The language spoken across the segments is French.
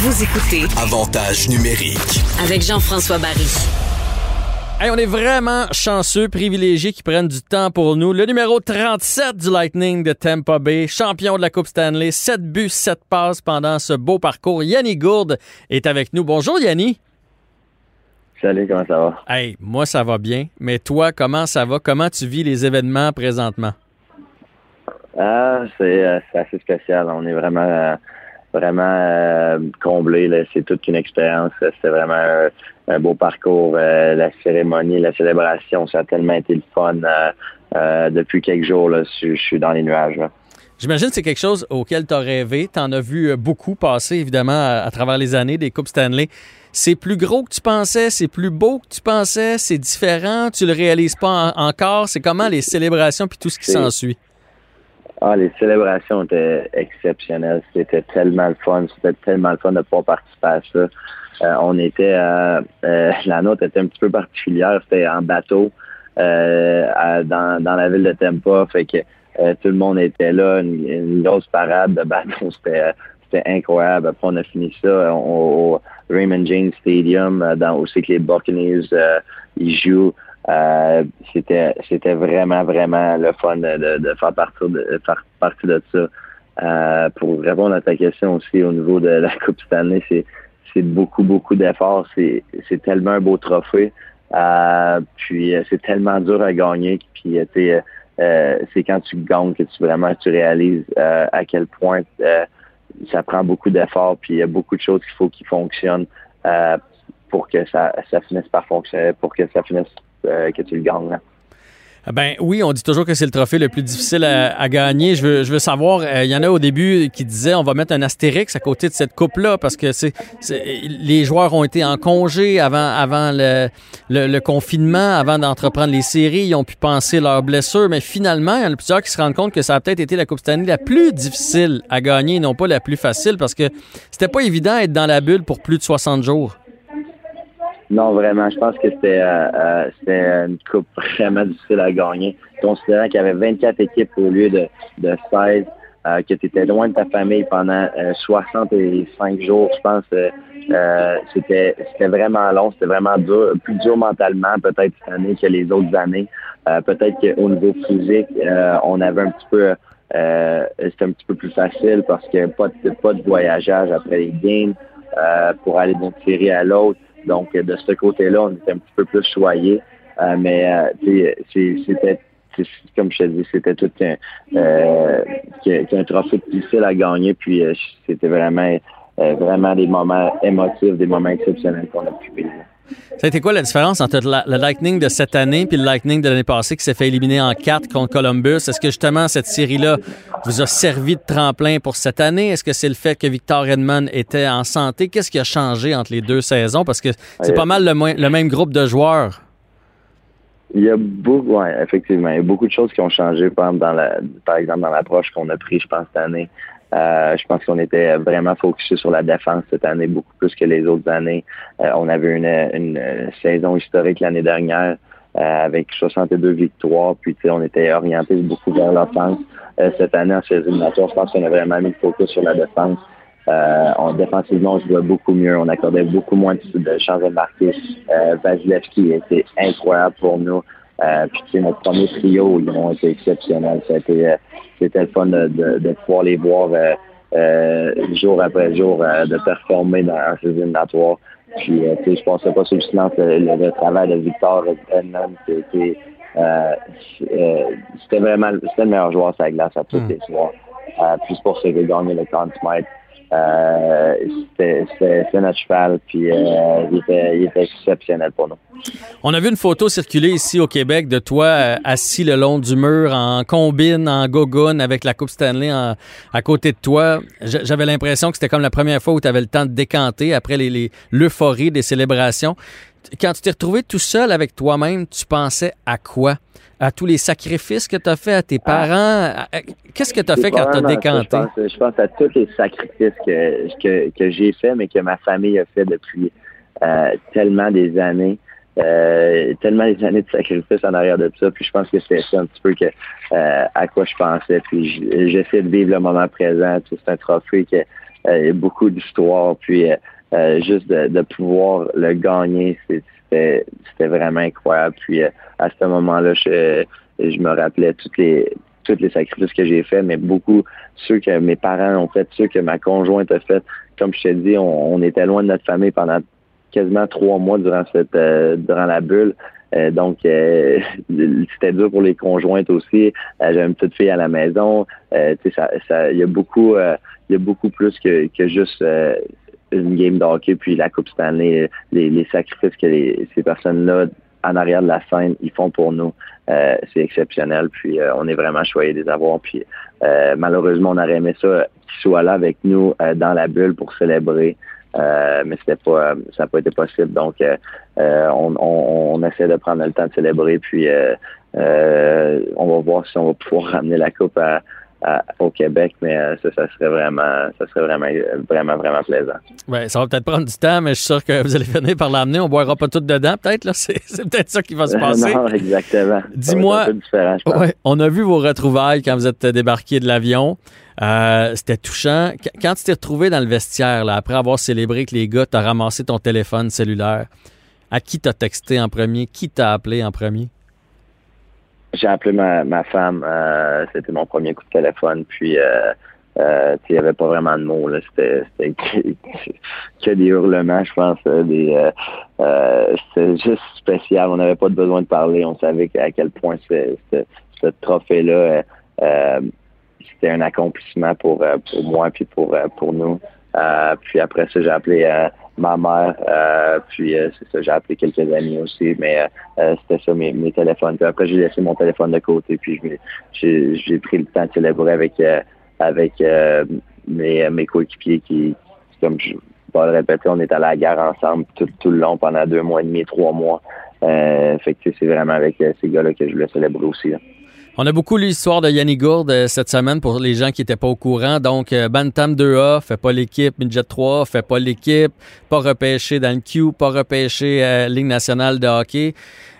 Vous écoutez Avantage numérique. avec Jean-François Barry. Hey, on est vraiment chanceux, privilégiés qui prennent du temps pour nous. Le numéro 37 du Lightning de Tampa Bay, champion de la Coupe Stanley, 7 buts, 7 passes pendant ce beau parcours. Yanni Gourde est avec nous. Bonjour Yanni. Salut, comment ça va? Hey, moi ça va bien, mais toi, comment ça va? Comment tu vis les événements présentement? Ah, c'est euh, c'est assez spécial. On est vraiment euh, vraiment euh, comblé. là. C'est toute une expérience. C'était vraiment un, un beau parcours. Euh, la cérémonie, la célébration, ça a tellement été le fun. Euh, euh, depuis quelques jours, là, je, je suis dans les nuages. là. J'imagine que c'est quelque chose auquel tu as rêvé. Tu en as vu beaucoup passer, évidemment, à, à travers les années, des Coupes Stanley. C'est plus gros que tu pensais, c'est plus beau que tu pensais, c'est différent, tu le réalises pas en- encore. C'est comment les célébrations puis tout ce qui s'ensuit? Ah, les célébrations étaient exceptionnelles. C'était tellement le fun. C'était tellement le fun de pouvoir participer à ça. Euh, on était, euh, euh, la nôtre était un petit peu particulière. C'était en bateau euh, dans, dans la ville de Tampa. Fait que euh, tout le monde était là. Une, grosse parade de bateau. C'était, euh, c'était incroyable. Après, on a fini ça au, Raymond James Stadium, dans aussi que les Buccaneers ils jouent. Euh, c'était c'était vraiment vraiment le fun de, de- faire partie de faire partie de ça. Euh, pour répondre à ta question aussi au niveau de la Coupe Stanley, c'est c'est beaucoup beaucoup d'efforts. C'est c'est tellement un beau trophée. Euh, puis euh, c'est tellement dur à gagner. Puis euh, c'est quand tu gagnes que tu vraiment tu réalises à quel point ça prend beaucoup d'efforts. Puis il y a beaucoup de choses qu'il faut qui fonctionnent pour que ça ça finisse par fonctionner, pour que ça finisse que tu le gagnes. là. Ah Ben oui, on dit toujours que c'est le trophée le plus difficile à, gagner. Je veux, savoir, euh, il y en a au début qui disaient on va mettre un astérix à côté de cette coupe-là parce que les joueurs ont été en congé avant, le confinement, avant d'entreprendre les séries. Ils ont pu penser leurs blessures, mais finalement, il y en a plusieurs qui se rendent compte que ça a peut-être été la Coupe Stanley la plus difficile à gagner, non pas la plus facile parce que c'était pas évident d'être dans la bulle pour plus de 60 jours. Non, vraiment, je pense que c'était euh, euh, une coupe vraiment difficile à gagner, considérant qu'il y avait 24 équipes au lieu de, de 16, euh, que tu étais loin de ta famille pendant euh, 65 jours, je pense. euh, euh, c'était c'était vraiment long, c'était vraiment dur, plus dur mentalement peut-être cette année que les autres années. Euh, peut-être qu'au niveau physique, euh, on avait un petit peu euh, c'était un petit peu plus facile parce que pas de pas de voyageage après les games euh, pour aller d'une série à l'autre. Donc, de ce côté-là, on était un petit peu plus choyés. Euh, mais euh, c'était, comme je te dis, c'était tout un, euh, qu'un trophée difficile à gagner. Puis, euh, c'était vraiment, euh, vraiment des moments émotifs, des moments exceptionnels qu'on a pu vivre. Ça a été quoi la différence entre le Lightning de cette année puis le Lightning de l'année passée qui s'est fait éliminer en quatre contre Columbus? Est-ce que justement cette série-là vous a servi de tremplin pour cette année? Est-ce que c'est le fait que Victor Edmond était en santé? Qu'est-ce qui a changé entre les deux saisons? Parce que c'est pas mal le, même groupe de joueurs. Il y a beaucoup, effectivement, il y a beaucoup de choses qui ont changé, par exemple, dans la, par exemple, dans l'approche qu'on a pris, je pense, cette année. Euh, je pense qu'on était vraiment focusé sur la défense cette année, beaucoup plus que les autres années. Euh, on avait une, une, saison historique l'année dernière euh, avec 62 victoires, puis on était orienté beaucoup vers l'offense. Euh, cette année, en série éliminatoire, je pense qu'on a vraiment mis le focus sur la défense. Euh, on, défensivement, on jouait beaucoup mieux. On accordait beaucoup moins de, de chances de marquer. Euh, Vasilevski était incroyable pour nous. Euh, puis tu sais, notre premier trio, ils ont été exceptionnels. Ça a été, euh, C'était le fun de, de, de pouvoir les voir euh, euh, jour après jour euh, de performer dans un éliminatoire. Puis euh, tu sais, je pensais pas sur le silence le, travail de Victor Edmond. C'était c'était vraiment c'était le meilleur joueur sur la glace à tous Mm. les soirs. Euh, puis c'est pour ça qu'il a gagné le Conn Smythe. Euh, c'était notre cheval, puis euh, il, était, exceptionnel pour nous. On a vu une photo circuler ici au Québec de toi euh, assis le long du mur en combine, en gogoon avec la Coupe Stanley en- à côté de toi. J'avais l'impression que c'était comme la première fois où tu avais le temps de décanter après les- les- l'euphorie des célébrations. Quand tu t'es retrouvé tout seul avec toi-même, tu pensais à quoi? À tous les sacrifices que tu as fait à tes parents? À- à- Qu'est-ce que tu as fait quand tu as ça. décanté? Je pense, je pense à tous les sacrifices que, que, que j'ai fait, mais que ma famille a fait depuis euh, tellement des années. Euh, tellement des années de sacrifices en arrière de ça. Puis je pense que c'est ça un petit peu que euh, à quoi je pensais. Puis j'essaie de vivre le moment présent. C'est un trophée que beaucoup d'histoires. Puis juste de, pouvoir le gagner, c'était vraiment incroyable. Puis à ce moment-là, je, je me rappelais toutes les tous les sacrifices que j'ai faits, mais beaucoup ceux que mes parents ont fait, ceux que ma conjointe a fait. Comme je t'ai dit, on, était loin de notre famille pendant quasiment trois mois durant cette durant la bulle. Euh, donc, euh, c'était dur pour les conjointes aussi. Euh, J'ai une petite fille à la maison. Euh, ça, ça, il y a beaucoup, il y a beaucoup plus que, que juste une game de hockey puis la Coupe Stanley. Les, les sacrifices que les, ces personnes-là en arrière de la scène, ils font pour nous. c'est exceptionnel. Puis on est vraiment choyé de les avoir. Puis malheureusement, on aurait aimé ça qu'ils soient là avec nous dans la bulle pour célébrer. Euh, mais c'était pas, ça n'a pas été possible. Donc, euh, euh, on, on, essaie de prendre le temps de célébrer, puis on va voir si on va pouvoir ramener la coupe au Québec, mais ça, ça serait vraiment, ça serait vraiment, vraiment, vraiment plaisant. Ouais, ça va peut-être prendre du temps, mais je suis sûr que vous allez finir par l'amener. On boira pas tout dedans, peut-être là. C'est, peut-être ça qui va se passer. non, exactement. Dis-moi, ouais, on a vu vos retrouvailles quand vous êtes débarqué de l'avion. Euh, c'était touchant. Quand tu t'es retrouvé dans le vestiaire, là, après avoir célébré que les gars, t'as ramassé ton téléphone cellulaire, à qui t'as texté en premier? Qui t'a appelé en premier? J'ai appelé ma, ma femme. Euh, c'était mon premier coup de téléphone. Puis, euh, euh il n'y avait pas vraiment de mots. C'était, que, des hurlements, je pense. Des, c'était juste spécial. On n'avait pas besoin de parler. On savait à quel point ce trophée-là c'était un accomplissement pour, euh, pour moi puis pour, euh, pour nous. Euh, puis après ça, j'ai appelé ma mère, puis c'est ça, j'ai appelé quelques amis aussi, mais c'était ça mes, téléphones. Puis après, j'ai laissé mon téléphone de côté, puis j'ai pris le temps de célébrer avec avec mes, coéquipiers qui, comme je vais le répéter, on est à la guerre ensemble tout, tout le long pendant deux mois et demi, trois mois. fait que c'est vraiment avec ces gars-là que je voulais célébrer aussi. On a beaucoup lu l'histoire de Yannick Gourde euh, cette semaine pour les gens qui n'étaient pas au courant. Donc, euh, Bantam 2A fait pas l'équipe, Midget 3 fait pas l'équipe, pas repêché dans le Q, pas repêché à Ligue nationale de hockey.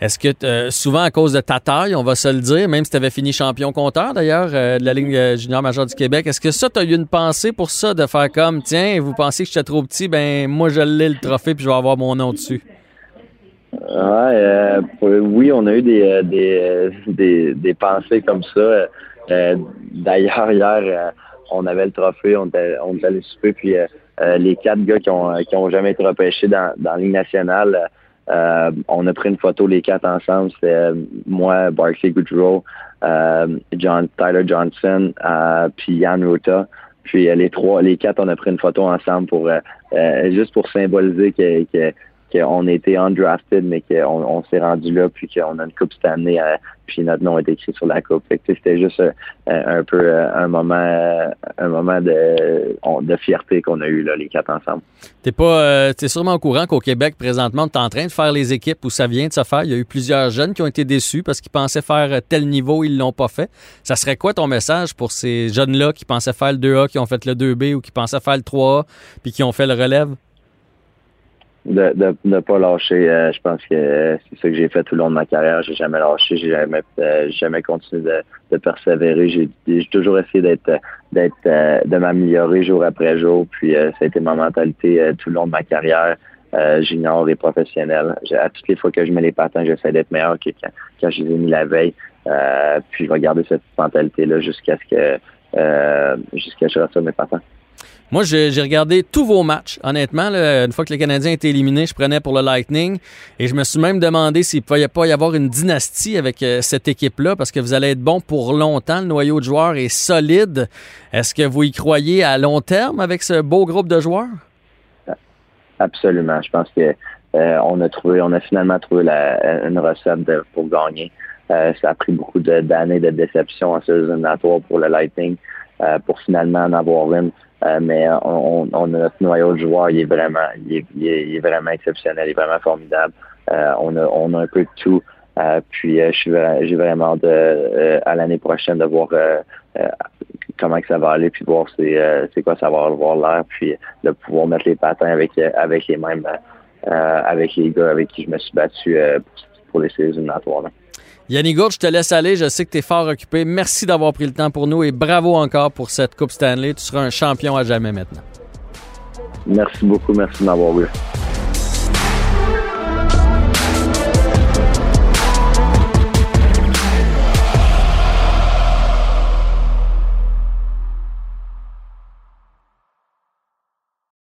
Est-ce que souvent à cause de ta taille, on va se le dire, même si tu avais fini champion compteur d'ailleurs de la Ligue junior majeure du Québec, est-ce que ça, tu as eu une pensée pour ça, de faire comme, tiens, vous pensez que j'étais trop petit, ben moi je l'ai le trophée puis je vais avoir mon nom dessus? Ouais, euh, oui, on a eu des, euh, des, euh, des, des pensées comme ça. D'ailleurs, hier, on avait le trophée, on était, on était allé souper, puis les quatre gars qui ont, qui ont jamais été repêchés dans, dans la Ligue nationale, on a pris une photo les quatre ensemble. C'était moi, Barclay Goodrow, John, Tyler Johnson, puis Yann Ruta. Puis les trois, les quatre, on a pris une photo ensemble pour juste pour symboliser que, que qu'on été undrafted, mais qu'on on, s'est rendu là, puis qu'on a une coupe cette année, euh, puis notre nom est écrit sur la coupe. C'était juste euh, un peu euh, un moment un moment de, fierté qu'on a eu là, les quatre ensemble. T'es pas t'es sûrement au courant qu'au Québec, présentement, tu es en train de faire les équipes où ça vient de se faire. Il y a eu plusieurs jeunes qui ont été déçus parce qu'ils pensaient faire tel niveau, ils l'ont pas fait. Ça serait quoi ton message pour ces jeunes-là qui pensaient faire le 2A, qui ont fait le 2B ou qui pensaient faire le 3A, puis qui ont fait le relève? De ne de, pas lâcher. Euh, je pense que c'est ça que j'ai fait tout le long de ma carrière. J'ai jamais lâché, j'ai jamais euh, jamais continué de, de persévérer. J'ai toujours essayé d'être d'être euh, de m'améliorer jour après jour. Puis ça a été ma mentalité tout le long de ma carrière. junior et professionnel. À toutes les fois que je mets les patins, j'essaie d'être meilleur que quand, quand je les ai mis la veille. puis je vais garder cette mentalité-là jusqu'à ce que jusqu'à ce que je reçoive mes patins. Moi, j'ai regardé tous vos matchs. Honnêtement, une fois que les Canadiens étaient éliminés, je prenais pour le Lightning. Et je me suis même demandé s'il ne pouvait pas y avoir une dynastie avec euh, cette équipe-là, parce que vous allez être bon pour longtemps. Le noyau de joueurs est solide. Est-ce que vous y croyez à long terme avec ce beau groupe de joueurs? Absolument. Je pense que euh, on a trouvé, on a finalement trouvé la, une recette pour gagner. Euh, ça a pris beaucoup d'années de, déception en saison pour le Lightning, pour finalement en avoir une. Euh, mais on, on, notre noyau de joueurs, il est vraiment, il est, il est, vraiment exceptionnel, il est vraiment formidable. Euh, on, a, on a un peu de tout. Euh, puis j'ai vraiment de, à l'année prochaine de voir comment que ça va aller, puis voir c'est quoi ça va avoir l'air, puis de pouvoir mettre les patins avec avec les mêmes avec les gars avec qui je me suis battu pour les séries éliminatoires. Yannick Gourde, je te laisse aller. Je sais que tu es fort occupé. Merci d'avoir pris le temps pour nous et bravo encore pour cette Coupe Stanley. Tu seras un champion à jamais maintenant. Merci beaucoup. Merci de m'avoir eu.